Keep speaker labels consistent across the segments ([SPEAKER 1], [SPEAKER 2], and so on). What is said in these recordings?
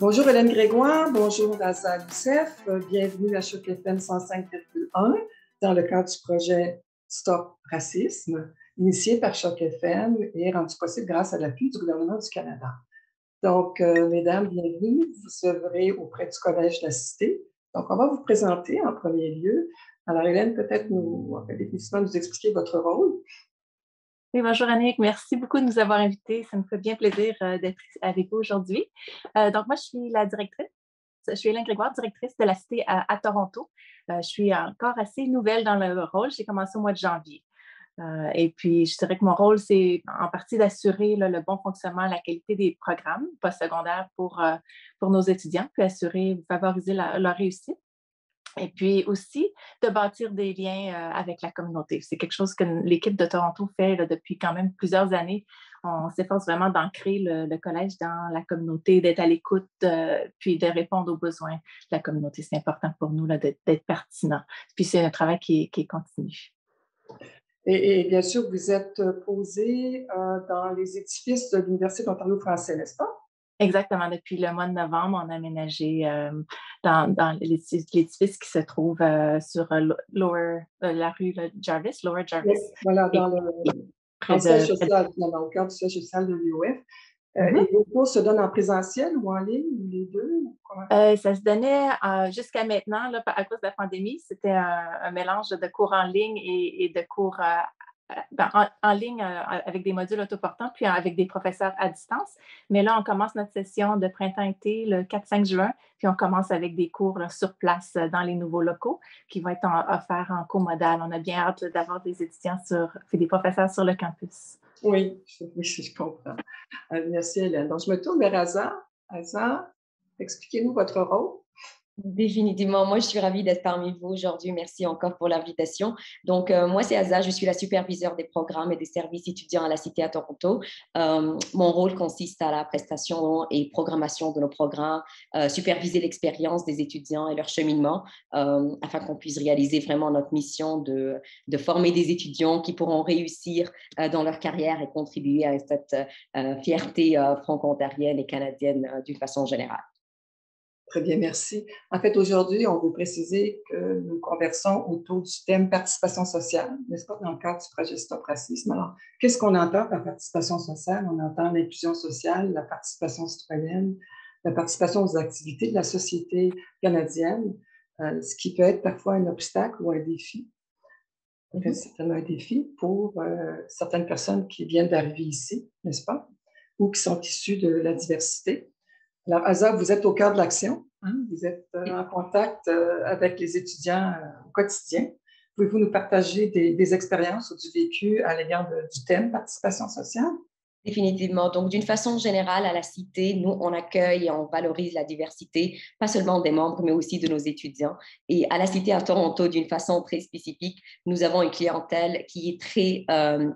[SPEAKER 1] Bonjour Hélène Grégoire, bonjour Asa Youssef, bienvenue à Choc FM 105,1 dans le cadre du projet Stop Racisme, initié par Choc FM et rendu possible grâce à l'appui du gouvernement du Canada. Donc, euh, mesdames, bienvenue. Vous œuvrez auprès du Collège de la Cité. Donc, on va vous présenter en premier lieu. Alors, Hélène, peut-être nous, définitivement nous expliquer votre rôle.
[SPEAKER 2] Oui, bonjour Annick, merci beaucoup de nous avoir invités. Ça me fait bien plaisir euh, d'être avec vous aujourd'hui. Euh, donc, moi, je suis la directrice. Je suis Hélène Grégoire, directrice de la Cité à, Toronto. je suis encore assez nouvelle dans le rôle. J'ai commencé au mois de janvier. Euh, et puis, je dirais que mon rôle, c'est en partie d'assurer le bon fonctionnement, la qualité des programmes postsecondaires pour, euh, pour nos étudiants, puis assurer, favoriser leur réussite. Et puis aussi de bâtir des liens euh, avec la communauté. C'est quelque chose que l'équipe de Toronto fait depuis quand même plusieurs années. On s'efforce vraiment d'ancrer le, collège dans la communauté, d'être à l'écoute, puis de répondre aux besoins de la communauté. C'est important pour nous d'être pertinent. Puis c'est un travail qui, qui continue.
[SPEAKER 1] Et, bien sûr, vous êtes posé euh, dans les édifices de l'Université d'Ontario français, n'est-ce pas?
[SPEAKER 2] Exactement. Depuis le mois de novembre, on a aménagé euh, dans, dans l'édifice qui se trouve euh, sur Lower, la rue Jarvis, Lower Jarvis.
[SPEAKER 1] voilà, dans le, siège social, dans le cadre du siège social de l'UOF. Euh, mm-hmm. Et vos cours se donnent en présentiel ou en ligne, ou les deux?
[SPEAKER 2] Euh, ça se donnait euh, jusqu'à maintenant, là, à cause de la pandémie. C'était un, mélange de cours en ligne et, de cours ben, en, ligne avec des modules autoportants, puis avec des professeurs à distance. Mais là, on commence notre session de printemps-été le 4-5 juin, puis on commence avec des cours sur place dans les nouveaux locaux qui vont être offerts en co-modal. On a bien hâte d'avoir des étudiants sur, des professeurs sur le campus.
[SPEAKER 1] Oui, oui, je comprends. Euh, merci, Hélène. Donc, je me tourne vers Aza. Aza, expliquez-nous votre rôle.
[SPEAKER 3] Définitivement. Moi, je suis ravie d'être parmi vous aujourd'hui. Merci encore pour l'invitation. Donc, euh, moi, c'est Aza. Je suis la superviseure des programmes et des services étudiants à la Cité à Toronto. Euh, mon rôle consiste à la prestation et programmation de nos programmes, euh, superviser l'expérience des étudiants et leur cheminement afin qu'on puisse réaliser vraiment notre mission de, de, former des étudiants qui pourront réussir dans leur carrière et contribuer à cette fierté franco-ontarienne et canadienne d'une façon générale.
[SPEAKER 1] Très bien, merci. En fait, aujourd'hui, on veut préciser que nous conversons autour du thème participation sociale, n'est-ce pas, dans le cadre du projet Stop Racisme. Alors, qu'est-ce qu'on entend par participation sociale? On entend l'inclusion sociale, la participation citoyenne, la participation aux activités de la société canadienne, euh, ce qui peut être parfois un obstacle ou un défi. C'est certainement un défi pour euh, certaines personnes qui viennent d'arriver ici, n'est-ce pas, ou qui sont issues de la diversité. Alors, Asa, vous êtes au cœur de l'action. Hein? Vous êtes euh, en contact euh, avec les étudiants euh, au quotidien. Pouvez-vous nous partager des, expériences ou du vécu à l'égard du thème participation sociale?
[SPEAKER 3] Définitivement. Donc, d'une façon générale, à la Cité, nous, on accueille et on valorise la diversité, pas seulement des membres, mais aussi de nos étudiants. Et à la Cité à Toronto, d'une façon très spécifique, nous avons une clientèle qui est très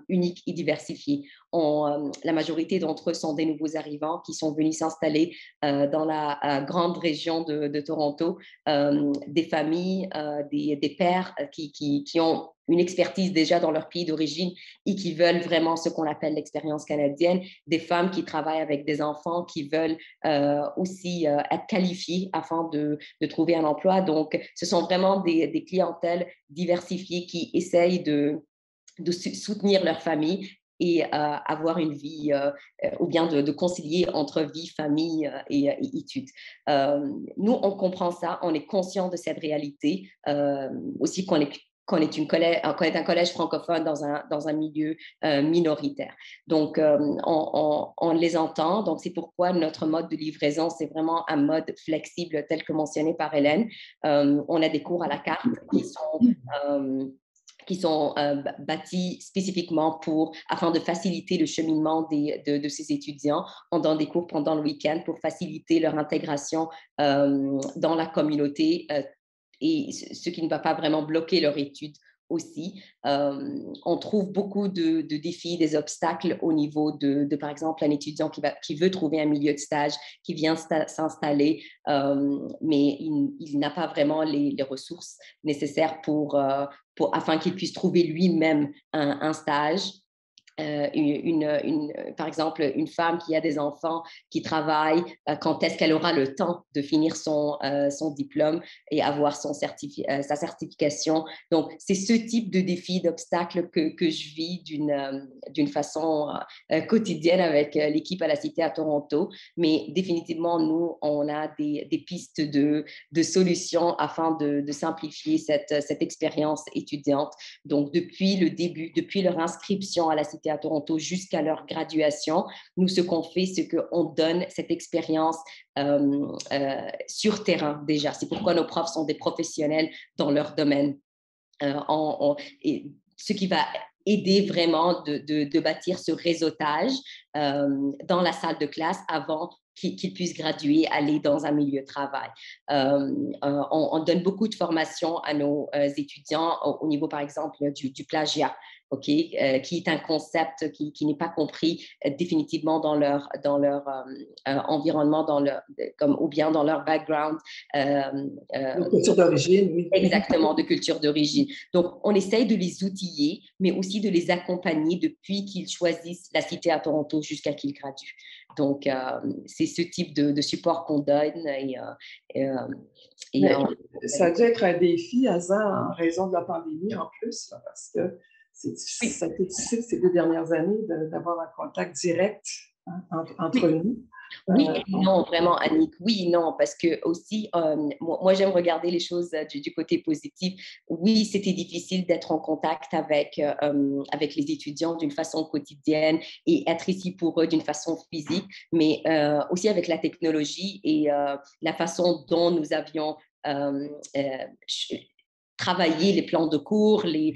[SPEAKER 3] unique et diversifiée. Euh, la majorité d'entre eux sont des nouveaux arrivants qui sont venus s'installer euh, dans la euh, grande région de, Toronto, des familles, des, pères qui, ont une expertise déjà dans leur pays d'origine et qui veulent vraiment ce qu'on appelle l'expérience canadienne, des femmes qui travaillent avec des enfants qui veulent aussi être qualifiées afin de, trouver un emploi. Donc, ce sont vraiment des, clientèles diversifiées qui essayent de soutenir leur famille et euh, avoir une vie, euh, euh, ou bien de, concilier entre vie, famille et, études. nous, on comprend ça, on est conscient de cette réalité, aussi qu'on est qu'on est, collège, est un collège francophone dans un, dans un milieu minoritaire. Donc, on, on, les entend. Donc, c'est pourquoi notre mode de livraison, c'est vraiment un mode flexible tel que mentionné par Hélène. on a des cours à la carte qui sont qui sont euh, bâtis spécifiquement pour, afin de faciliter le cheminement des, de, ces étudiants. Donne des cours pendant le week-end pour faciliter leur intégration euh, dans la communauté euh, et ce qui ne va pas vraiment bloquer leur étude aussi. Euh, on trouve beaucoup de, défis, des obstacles au niveau de, par exemple, un étudiant qui, veut trouver un milieu de stage, qui vient s'installer, euh, mais il, n'a pas vraiment les, ressources nécessaires euh, pour afin qu'il puisse trouver lui-même un, stage. Euh, une, par exemple, une femme qui a des enfants, qui travaille, euh, quand est-ce qu'elle aura le temps de finir son, euh, son diplôme et avoir son certifi sa certification? Donc, c'est ce type de défi, d'obstacle que, que, je vis d'une façon quotidienne avec l'équipe à la Cité à Toronto. Mais définitivement, nous, on a des, des pistes de, de, solutions afin de, de simplifier cette, cette expérience étudiante. Donc, depuis le début, depuis leur inscription à la Cité à Toronto jusqu'à leur graduation. Nous, ce qu'on fait, c'est qu'on donne cette expérience euh, euh, sur terrain déjà. C'est pourquoi nos profs sont des professionnels dans leur domaine. Euh, ce qui va aider vraiment de, bâtir ce réseautage dans la salle de classe avant qu'ils puissent graduer, aller dans un milieu de travail. on, donne beaucoup de formations à nos étudiants au, niveau, par exemple, du plagiat. OK, euh, qui est un concept qui, qui n'est pas compris euh, définitivement dans leur, dans leur euh, environnement, dans leur, comme, ou bien dans leur background.
[SPEAKER 1] de culture d'origine, oui.
[SPEAKER 3] Exactement, de culture d'origine. Donc, on essaye de les outiller, mais aussi de les accompagner depuis qu'ils choisissent la cité à Toronto jusqu'à qu'ils graduent. Donc, c'est ce type de, de support qu'on donne. Et,
[SPEAKER 1] et Ça a dû être un défi, Asa, en raison de la pandémie en plus, parce que ça a été difficile ces deux dernières années d'avoir un contact direct hein, entre, nous.
[SPEAKER 3] Oui euh, non, vraiment, Annick. Oui non, parce que aussi, euh, moi, j'aime regarder les choses euh, du, côté positif. Oui, c'était difficile d'être en contact avec, avec les étudiants d'une façon quotidienne et être ici pour eux d'une façon physique, mais aussi avec la technologie et la façon dont nous avions travailler les plans de cours, les,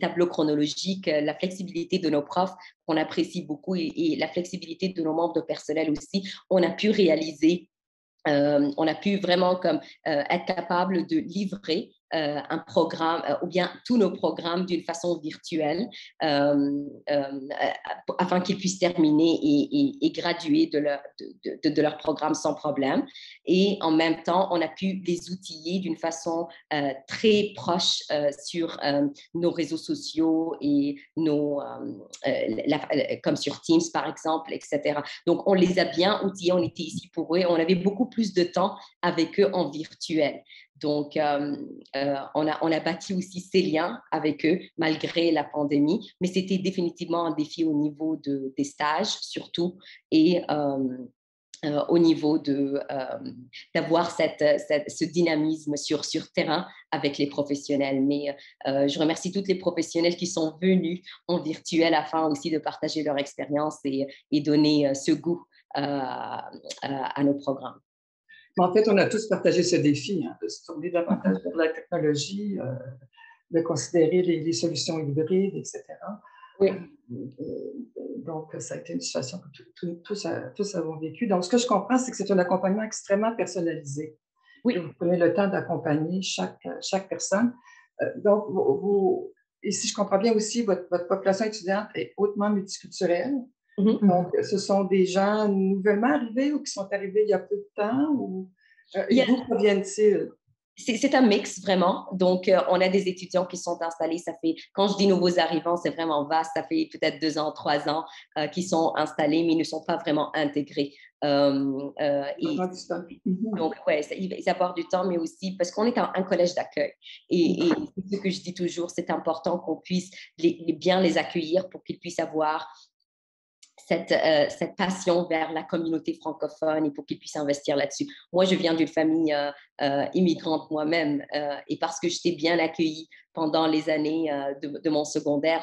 [SPEAKER 3] tableaux chronologiques, euh, la flexibilité de nos profs qu'on apprécie beaucoup et, la flexibilité de nos membres de personnel aussi, on a pu réaliser, euh, on a pu vraiment euh, être capable de livrer euh, un programme euh, ou bien tous nos programmes d'une façon virtuelle euh, afin qu'ils puissent terminer et, graduer de leur, de, de, leur programme sans problème. Et en même temps, on a pu les outiller d'une façon très proche sur nos réseaux sociaux et nos, comme sur Teams par exemple, etc. Donc, on les a bien outillés, on était ici pour eux et on avait beaucoup plus de temps avec eux en virtuel. Donc, euh, euh, on, a, on bâti aussi ces liens avec eux malgré la pandémie, mais c'était définitivement un défi au niveau de, des stages surtout et euh, au niveau de, d'avoir ce dynamisme sur, terrain avec les professionnels. Mais je remercie toutes les professionnels qui sont venus en virtuel afin aussi de partager leur expérience et donner ce goût à nos programmes
[SPEAKER 1] en fait, on a tous partagé ce défi hein, de se tourner davantage vers la technologie, euh, de considérer les, solutions hybrides, etc. Oui. Euh, donc, ça a été une situation que tous, tous, avons vécu. Donc, ce que je comprends, c'est que c'est un accompagnement extrêmement personnalisé. Oui. Vous prenez le temps d'accompagner chaque, chaque personne. Euh, donc, vous, et si je comprends bien aussi, votre, votre population étudiante est hautement multiculturelle. Mm-hmm. Donc, ce sont des gens nouvellement arrivés ou qui sont arrivés il y a peu de temps ou euh, d'où proviennent-ils?
[SPEAKER 3] C'est un mix vraiment. Donc, euh, on a des étudiants qui sont installés. Ça fait, quand je dis nouveaux arrivants, c'est vraiment vaste. Ça fait peut-être deux ans, trois ans euh, qui sont installés, mais ils ne sont pas vraiment intégrés.
[SPEAKER 1] Euh, et, mm-hmm.
[SPEAKER 3] donc, ouais, ça, il va y avoir du temps, mais aussi parce qu'on est un, collège d'accueil. Et, ce que je dis toujours, c'est important qu'on puisse les, bien les accueillir pour qu'ils puissent avoir cette, euh, cette, passion vers la communauté francophone et pour qu'ils puissent investir là-dessus. Moi, je viens d'une famille euh, euh, immigrante moi-même et parce que j'étais bien accueillie pendant les années euh, de, mon secondaire.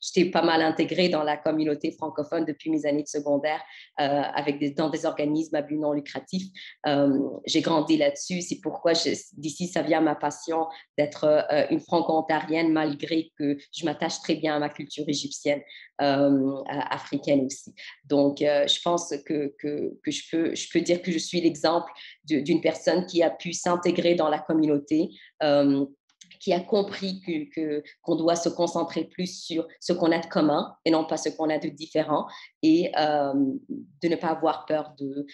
[SPEAKER 3] J'étais pas mal intégrée dans la communauté francophone depuis mes années de secondaire euh, avec dans des organismes à but non lucratif. Euh, j'ai grandi là-dessus. C'est pourquoi d'ici, ça vient ma passion d'être une franco-ontarienne malgré que je m'attache très bien à ma culture égyptienne, africaine aussi. Donc, je pense que, que, que, je, peux, je peux dire que je suis l'exemple d'une personne qui a pu s'intégrer dans la communauté qui a compris qu'on que, doit se concentrer plus sur ce qu'on a de commun et non pas ce qu'on a de différent et euh, de ne pas avoir peur de,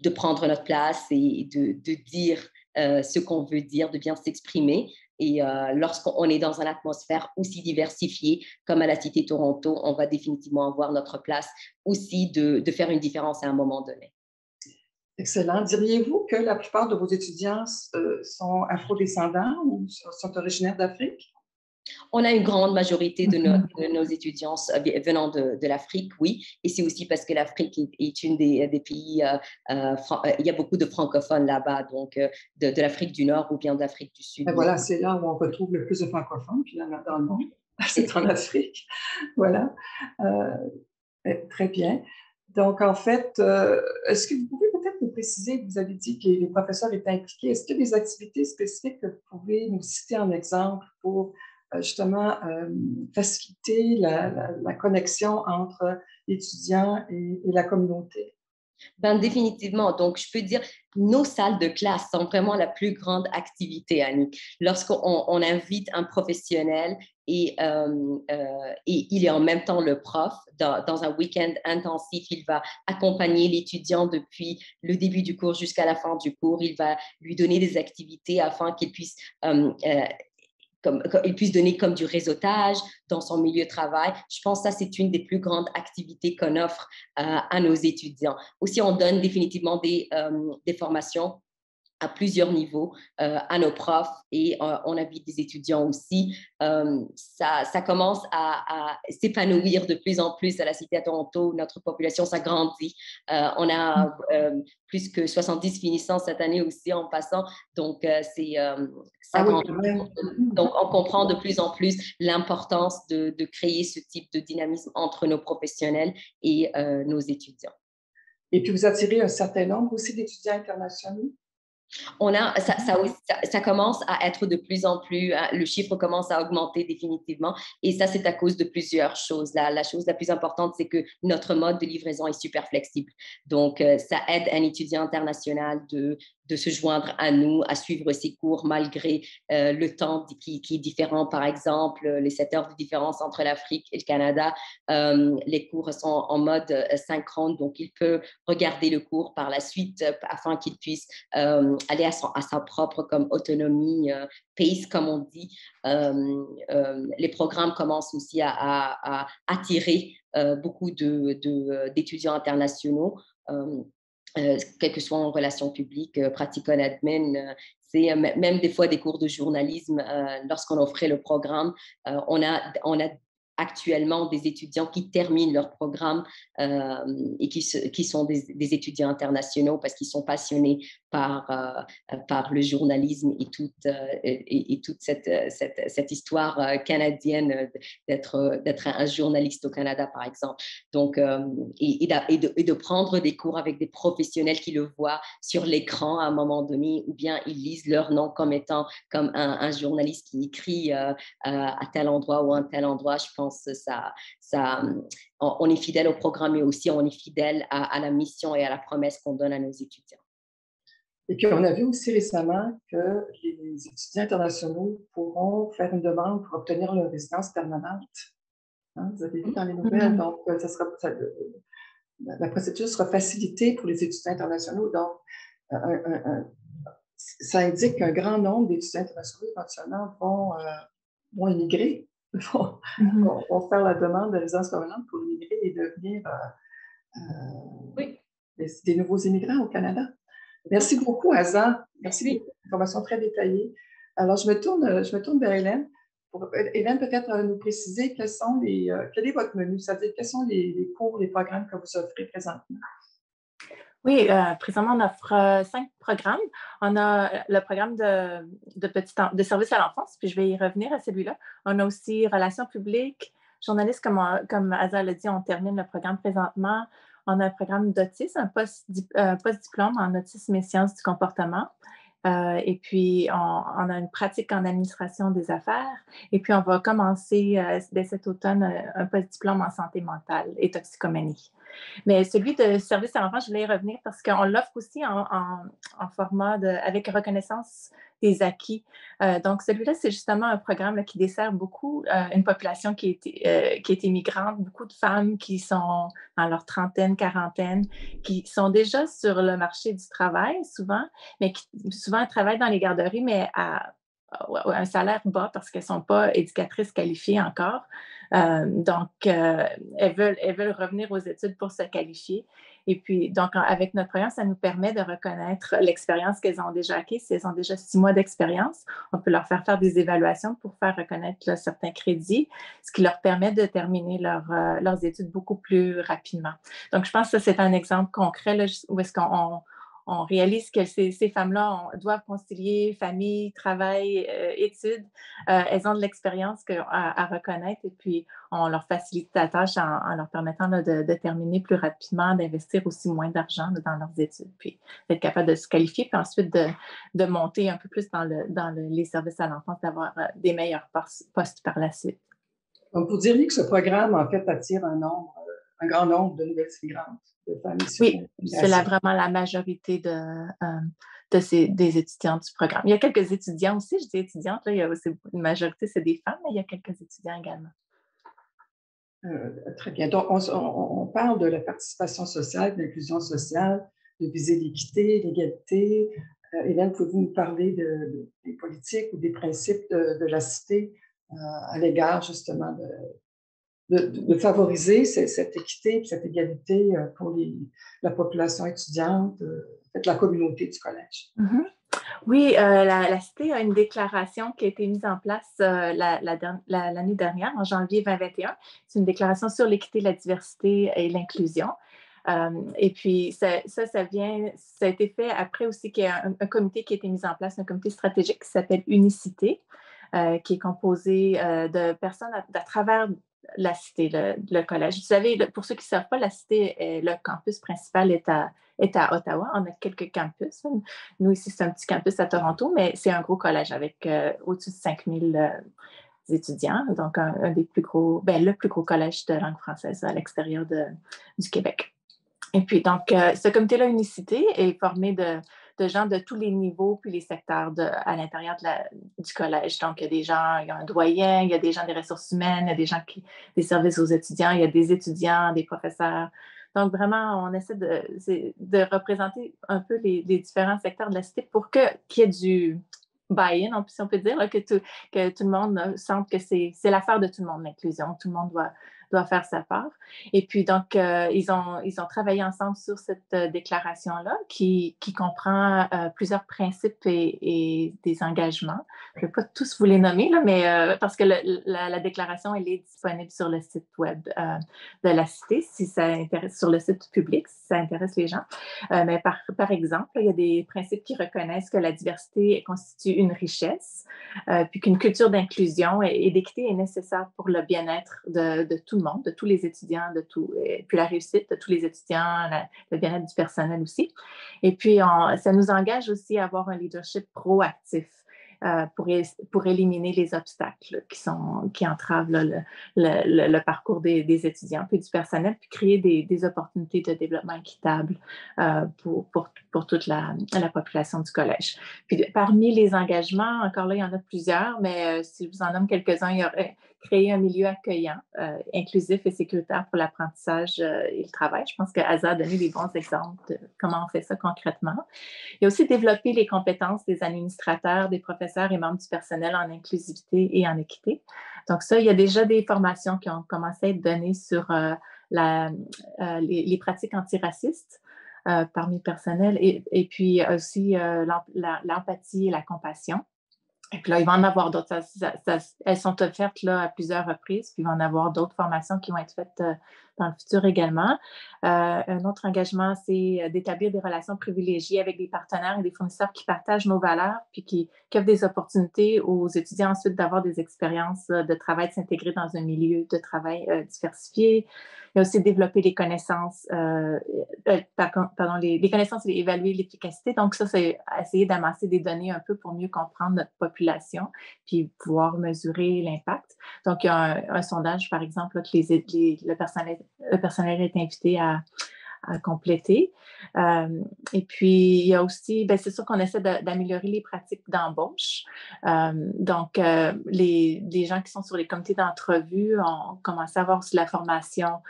[SPEAKER 3] de prendre notre place et de, de dire euh, ce qu'on veut dire, de bien s'exprimer Et lorsqu'on est dans une atmosphère aussi diversifiée comme à la Cité Toronto, on va définitivement avoir notre place aussi de, de faire une différence à un moment donné.
[SPEAKER 1] Excellent. Diriez-vous que la plupart de vos étudiants sont afrodescendants ou sont originaires d'Afrique?
[SPEAKER 3] On a une grande majorité de, nos, étudiants venant de, l'Afrique, oui, et c'est aussi parce que l'Afrique est, une des, pays, euh, euh, euh, il y a beaucoup de francophones là-bas, donc de, l'Afrique du Nord ou bien d'Afrique du Sud.
[SPEAKER 1] voilà, c'est là où on retrouve le plus de francophones finalement dans le monde, c'est en Afrique. Voilà, eh, très bien. Donc, en fait, est-ce que vous pouvez peut-être nous préciser, vous avez dit que les professeurs étaient impliqués, est-ce qu'il y a des activités spécifiques que vous pouvez nous citer en exemple pour euh, justement euh, faciliter la, connexion entre l'étudiant et, la communauté?
[SPEAKER 3] Ben, définitivement. Donc, je peux dire, nos salles de classe sont vraiment la plus grande activité, Annick. Lorsqu'on invite un professionnel et, euh, et, il est en même temps le prof, dans, un week-end intensif, il va accompagner l'étudiant depuis le début du cours jusqu'à la fin du cours. Il va lui donner des activités afin qu'il puisse comme, il puisse donner comme du réseautage dans son milieu de travail. Je pense que ça, c'est une des plus grandes activités qu'on offre euh, à nos étudiants. Aussi, on donne définitivement euh, des formations à plusieurs niveaux euh, à nos profs et euh, on invite des étudiants aussi. Euh, ça, ça, commence à, s'épanouir de plus en plus à la Cité à Toronto. Notre population s'agrandit. on a plus que 70 finissants cette année aussi en passant. Donc, c'est ah Donc, on comprend de plus en plus l'importance de, de, créer ce type de dynamisme entre nos professionnels et nos étudiants.
[SPEAKER 1] Et puis, vous attirez un certain nombre aussi d'étudiants internationaux?
[SPEAKER 3] On a, ça, commence à être de plus en plus, hein, le chiffre commence à augmenter définitivement. Et ça, c'est à cause de plusieurs choses. La, la chose la plus importante, c'est que notre mode de livraison est super flexible. Donc, euh, ça aide un étudiant international de, de se joindre à nous, à suivre ses cours malgré euh, le temps qui, est différent. Par exemple, les 7 heures de différence entre l'Afrique et le Canada, euh, les cours sont en mode euh, synchrone, donc il peut regarder le cours par la suite afin qu'il puisse aller à, sa propre comme autonomie, pace comme on dit. les programmes commencent aussi à, attirer beaucoup d'étudiants internationaux. Euh, quel que soit en relations publiques, euh, admin, euh, c'est même des fois des cours de journalisme. Lorsqu'on offrait le programme, on, a, on a actuellement des étudiants qui terminent leur programme euh, et qui sont des, étudiants internationaux parce qu'ils sont passionnés par, euh, par le journalisme et toute, euh, et, toute cette, cette, cette, histoire canadienne d'être, un journaliste au Canada, par exemple. Donc, et, et, de, et, de, prendre des cours avec des professionnels qui le voient sur l'écran à un moment donné, ou bien ils lisent leur nom comme étant comme un, journaliste qui écrit à tel endroit ou à un tel endroit. Je pense ça, ça, on est fidèle au programme, mais aussi on est fidèle à, la mission et à la promesse qu'on donne à nos étudiants.
[SPEAKER 1] Et puis, on a vu aussi récemment que les étudiants internationaux pourront faire une demande pour obtenir leur résidence permanente. Hein, vous avez vu dans les nouvelles, mm-hmm. donc euh, ça sera, la procédure sera facilitée pour les étudiants internationaux. Donc, ça indique qu'un grand nombre d'étudiants internationaux éventuellement vont, euh, vont immigrer vont, mm-hmm. faire la demande de résidence permanente pour immigrer et devenir euh, euh, des, nouveaux immigrants au Canada. Merci beaucoup, Asa. Merci pour information très détaillée. Alors, je me tourne, je me tourne vers Hélène. Pour, Hélène, peut-être euh, nous préciser quels sont les, quel est votre menu, c'est-à-dire quels sont les, les cours, les programmes que vous offrez présentement.
[SPEAKER 2] Oui, euh, présentement, on offre euh, cinq programmes. On a le programme de, de, petit, de service à l'enfance, puis je vais y revenir à celui-là. On a aussi relations publiques, journalistes, comme, comme Azal l'a dit, on termine le programme présentement. On a un programme d'autisme, un euh, post-diplôme en autisme et sciences du comportement. et puis, on, a une pratique en administration des affaires. Et puis, on va commencer dès cet automne un post-diplôme en santé mentale et toxicomanie. Mais celui de service à l'enfant, je voulais y revenir parce qu'on l'offre aussi en, format avec reconnaissance des acquis. Euh, donc, celui-là, c'est justement un programme qui dessert beaucoup euh, une population qui est, euh, qui est immigrante, beaucoup de femmes qui sont dans leur trentaine, quarantaine, qui sont déjà sur le marché du travail souvent, mais qui souvent travaillent dans les garderies, mais à un salaire bas parce qu'elles ne sont pas éducatrices qualifiées encore. Euh, donc, euh, elles, veulent, elles veulent revenir aux études pour se qualifier. Et puis, donc, avec notre programme, ça nous permet de reconnaître l'expérience qu'elles ont déjà acquise. Si elles ont déjà six mois d'expérience, on peut leur faire faire des évaluations pour faire reconnaître certains crédits, ce qui leur permet de terminer euh, leurs études beaucoup plus rapidement. Donc, je pense que c'est un exemple concret là, où est-ce qu'on on réalise que ces, femmes-là doivent concilier famille, travail, euh, études. Euh, elles ont de l'expérience à, reconnaître et puis on leur facilite la tâche en, leur permettant de, terminer plus rapidement, d'investir aussi moins d'argent dans leurs études, puis d'être capable de se qualifier, puis ensuite de, monter un peu plus dans, les services à l'enfance, d'avoir euh, des meilleurs postes par la suite.
[SPEAKER 1] Donc, vous diriez que ce programme, en fait, attire un nombre un grand nombre de nouvelles immigrantes, de familles.
[SPEAKER 2] Oui, c'est vraiment la majorité de, euh, de ces, des étudiants du programme. Il y a quelques étudiants aussi, je dis étudiantes, là, il y a aussi une majorité, c'est des femmes, mais il y a quelques étudiants également.
[SPEAKER 1] Euh, très bien. Donc, on, parle de la participation sociale, de l'inclusion sociale, de viser l'équité, l'égalité. Euh, Hélène, pouvez-vous nous parler de, des politiques ou des principes de, de la cité à l'égard justement de, de, favoriser cette, équité et cette égalité euh, pour la population étudiante, euh, la communauté du collège.
[SPEAKER 2] Mm-hmm. Oui, euh, la, Cité a une déclaration qui a été mise en place l'année dernière, en janvier 2021. C'est une déclaration sur l'équité, la diversité et l'inclusion. et puis, ça, ça, vient, ça a été fait après aussi qu'il y a un, comité qui a été mis en place, un comité stratégique qui s'appelle Unicité, qui est composé de personnes à, travers la cité, le, collège. Vous savez, pour ceux qui ne savent pas, la cité, le campus principal est à, est à Ottawa. On a quelques campus. Nous, ici, c'est un petit campus à Toronto, mais c'est un gros collège avec euh, au-dessus de 5000 euh, étudiants. Donc, un, des plus gros, ben, le plus gros collège de langue française à l'extérieur du Québec. Et puis, donc, euh, ce comité-là, Unicité, est formé de de gens de tous les niveaux puis les secteurs à l'intérieur du collège. Donc, il y a des gens, il y a un doyen, il y a des gens des ressources humaines, il y a des gens qui, des services aux étudiants, il y a des étudiants, des professeurs. Donc, vraiment, on essaie de, de représenter un peu les, différents secteurs de la cité pour qu'il y ait du buy-in, si on peut dire, que, tout, que tout le monde sente que c'est l'affaire de tout le monde, l'inclusion. Tout le monde doit, doit faire sa part. Et puis, donc, euh, ils, ont, ils ont travaillé ensemble sur cette euh, déclaration-là qui, qui, comprend euh, plusieurs principes et, des engagements. Je ne vais pas tous vous les nommer, là, mais parce que la, déclaration, elle est disponible sur le site web de la Cité, si ça intéresse, sur le site public, si ça intéresse les gens. mais par, par exemple, il y a des principes qui reconnaissent que la diversité constitue une richesse, puis qu'une culture d'inclusion et, d'équité est nécessaire pour le bien-être de, de tout de tous les étudiants, de et puis la réussite de tous les étudiants, le bien-être du personnel aussi. Et puis, ça nous engage aussi à avoir un leadership proactif. Euh, pour, pour, éliminer les obstacles qui, sont, qui entravent le, parcours des, étudiants puis du personnel, puis créer des, opportunités de développement équitable euh, pour, pour, toute la, la, population du collège. Puis parmi les engagements, encore là, il y en a plusieurs, mais euh, si je vous en nomme quelques-uns, il y aurait créer un milieu accueillant, euh, inclusif et sécuritaire pour l'apprentissage euh, et le travail. Je pense que Asa a donné des bons exemples de comment on fait ça concrètement. Il y a aussi développer les compétences des administrateurs, des professeurs et membres du personnel en inclusivité et en équité. Donc ça, il y a déjà des formations qui ont commencé à être données sur euh, la, les, pratiques antiracistes. parmi le personnel et, et puis aussi l'empathie et la compassion. Puis là, il va en avoir d'autres. elles sont offertes là, à plusieurs reprises, puis il va en avoir d'autres formations qui vont être faites euh, dans le futur également. Euh, un autre engagement, c'est euh, d'établir des relations privilégiées avec des partenaires et des fournisseurs qui partagent nos valeurs, puis qui, offrent des opportunités aux étudiants ensuite d'avoir des expériences de travail, de s'intégrer dans un milieu de travail diversifié. A aussi développer les connaissances, euh, euh, pardon, les, connaissances et évaluer l'efficacité. Donc, ça, c'est essayer d'amasser des données un peu pour mieux comprendre notre population, puis pouvoir mesurer l'impact. Donc, il y a un, sondage, par exemple, que les, le, personnel, le personnel est invité à, à compléter. Euh, et puis, il y a aussi, ben, c'est sûr qu'on essaie d'améliorer les pratiques d'embauche. Euh, donc, les, les, gens qui sont sur les comités d'entrevue ont commencé à avoir aussi la formation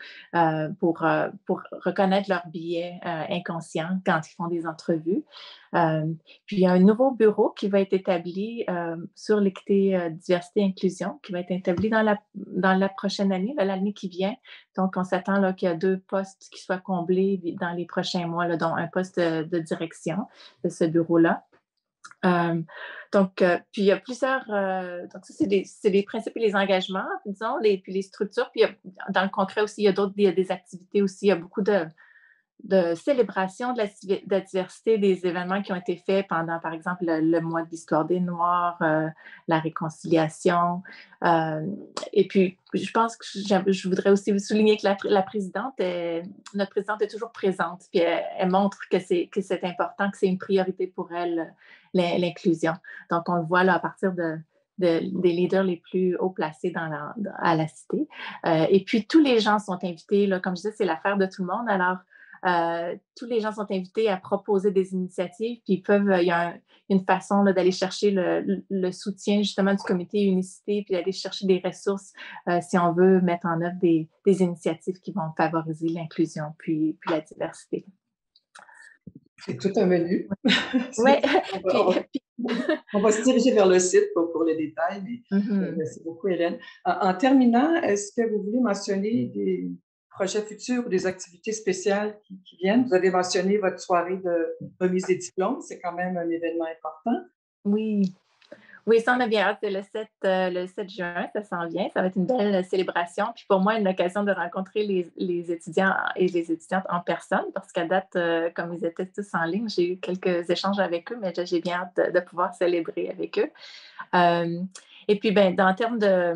[SPEAKER 2] pour, pour reconnaître leurs billets inconscients quand ils font des entrevues. Puis il y a un nouveau bureau qui va être établi sur l'équité, diversité, inclusion, qui va être établi dans la, dans la prochaine année, l'année qui vient. Donc, on s'attend qu'il y a deux postes qui soient comblés dans les prochains mois, dont un poste de, direction de ce bureau-là. donc, puis il y a plusieurs, donc ça, c'est les, principes et les engagements, disons, puis les structures. Puis dans le concret aussi, il y a d'autres, des activités aussi, il y a beaucoup de, de célébration de la, diversité des événements qui ont été faits pendant, par exemple, le, mois de l'histoire des Noirs, euh, la réconciliation. Euh, et puis, je pense que je voudrais aussi souligner que la, présidente, est, notre présidente est toujours présente, puis elle, montre que c'est, que c'est important, que c'est une priorité pour elle, l'inclusion. Donc, on le voit là à partir de, des leaders les plus haut placés dans la, à la cité. Euh, et puis, tous les gens sont invités. Là, comme je disais, c'est l'affaire de tout le monde. Alors, euh, tous les gens sont invités à proposer des initiatives, puis peuvent, il y a une façon d'aller chercher le, soutien justement du comité unicité, puis d'aller chercher des ressources euh, si on veut mettre en œuvre des, initiatives qui vont favoriser l'inclusion puis, puis la diversité.
[SPEAKER 1] C'est tout un menu.
[SPEAKER 2] Oui.
[SPEAKER 1] on, va se diriger vers le site pour, les détails, mais mm-hmm. merci beaucoup, Hélène. en terminant, est-ce que vous voulez mentionner des, projets futurs ou des activités spéciales qui, viennent. Vous avez mentionné votre soirée de remise des diplômes. C'est quand même un événement important.
[SPEAKER 2] Oui. Oui, ça, on a bien hâte. Le 7, euh, le 7 juin, ça s'en vient. Ça va être une belle célébration. Puis pour moi, une occasion de rencontrer les, étudiants et les étudiantes en personne parce qu'à date, euh, comme ils étaient tous en ligne, j'ai eu quelques échanges avec eux, mais j'ai bien hâte de, pouvoir célébrer avec eux. Euh, et puis, ben, en termes de,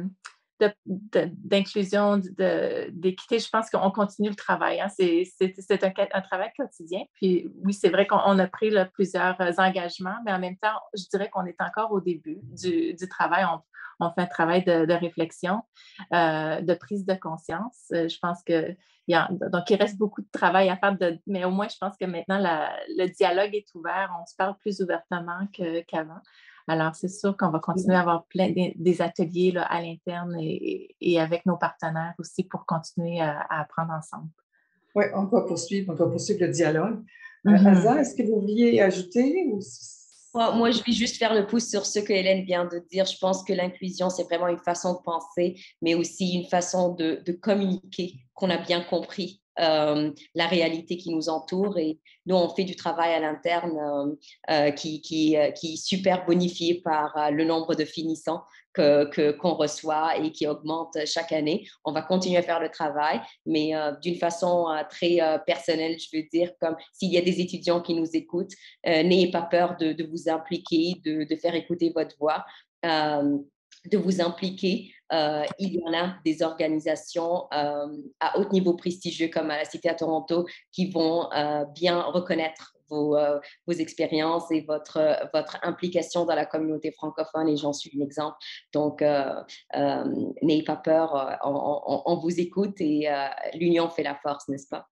[SPEAKER 2] d'inclusion, d'équité, je pense qu'on continue le travail. Hein. C'est un, travail quotidien. Puis oui, c'est vrai qu'on a pris plusieurs engagements, mais en même temps, je dirais qu'on est encore au début du, travail. On, fait un travail de, réflexion, euh, de prise de conscience. Euh, je pense que il a, donc il reste beaucoup de travail à faire, mais au moins je pense que maintenant le dialogue est ouvert, on se parle plus ouvertement qu'avant. Alors, c'est sûr qu'on va continuer à avoir plein des ateliers là, à l'interne et, avec nos partenaires aussi pour continuer à, apprendre ensemble.
[SPEAKER 1] Oui, on va poursuivre, on va poursuivre le dialogue. Euh, mm-hmm. est-ce que vous vouliez ajouter ou...
[SPEAKER 3] Moi, je vais juste faire le pouce sur ce que Hélène vient de dire. Je pense que l'inclusion, c'est vraiment une façon de penser, mais aussi une façon de, de communiquer qu'on a bien compris euh, la réalité qui nous entoure. Et nous, on fait du travail à l'interne euh, euh, qui, qui, qui, est super bonifié par le nombre de finissants qu'on que, reçoit et qui augmente chaque année. On va continuer à faire le travail, mais d'une façon très personnelle, je veux dire, comme s'il y a des étudiants qui nous écoutent, n'ayez pas peur de, de vous impliquer, de, de, faire écouter votre voix de vous impliquer. Euh, il y en a des organisations euh, à haut niveau prestigieux comme à la Cité à Toronto qui vont euh, bien reconnaître vos, vos, expériences et votre, votre implication dans la communauté francophone et j'en suis un exemple. Donc, n'ayez pas peur, on, on, vous écoute et l'union fait la force, n'est-ce pas?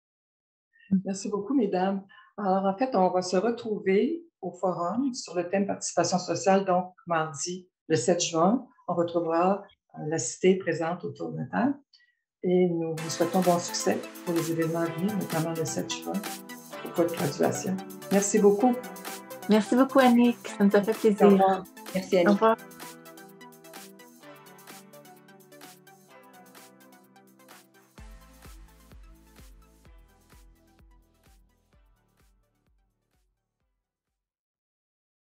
[SPEAKER 1] Merci beaucoup, mesdames. Alors, en fait, on va se retrouver au forum sur le thème participation sociale, donc mardi le 7 juin on retrouvera euh, la cité présente autour de la table. Et nous vous souhaitons bon succès pour les événements à venir, notamment le 7 juin, pour votre graduation. Merci beaucoup.
[SPEAKER 2] Merci beaucoup, Annick. Ça nous a fait plaisir. Au
[SPEAKER 3] revoir. Merci, Annick. Au revoir.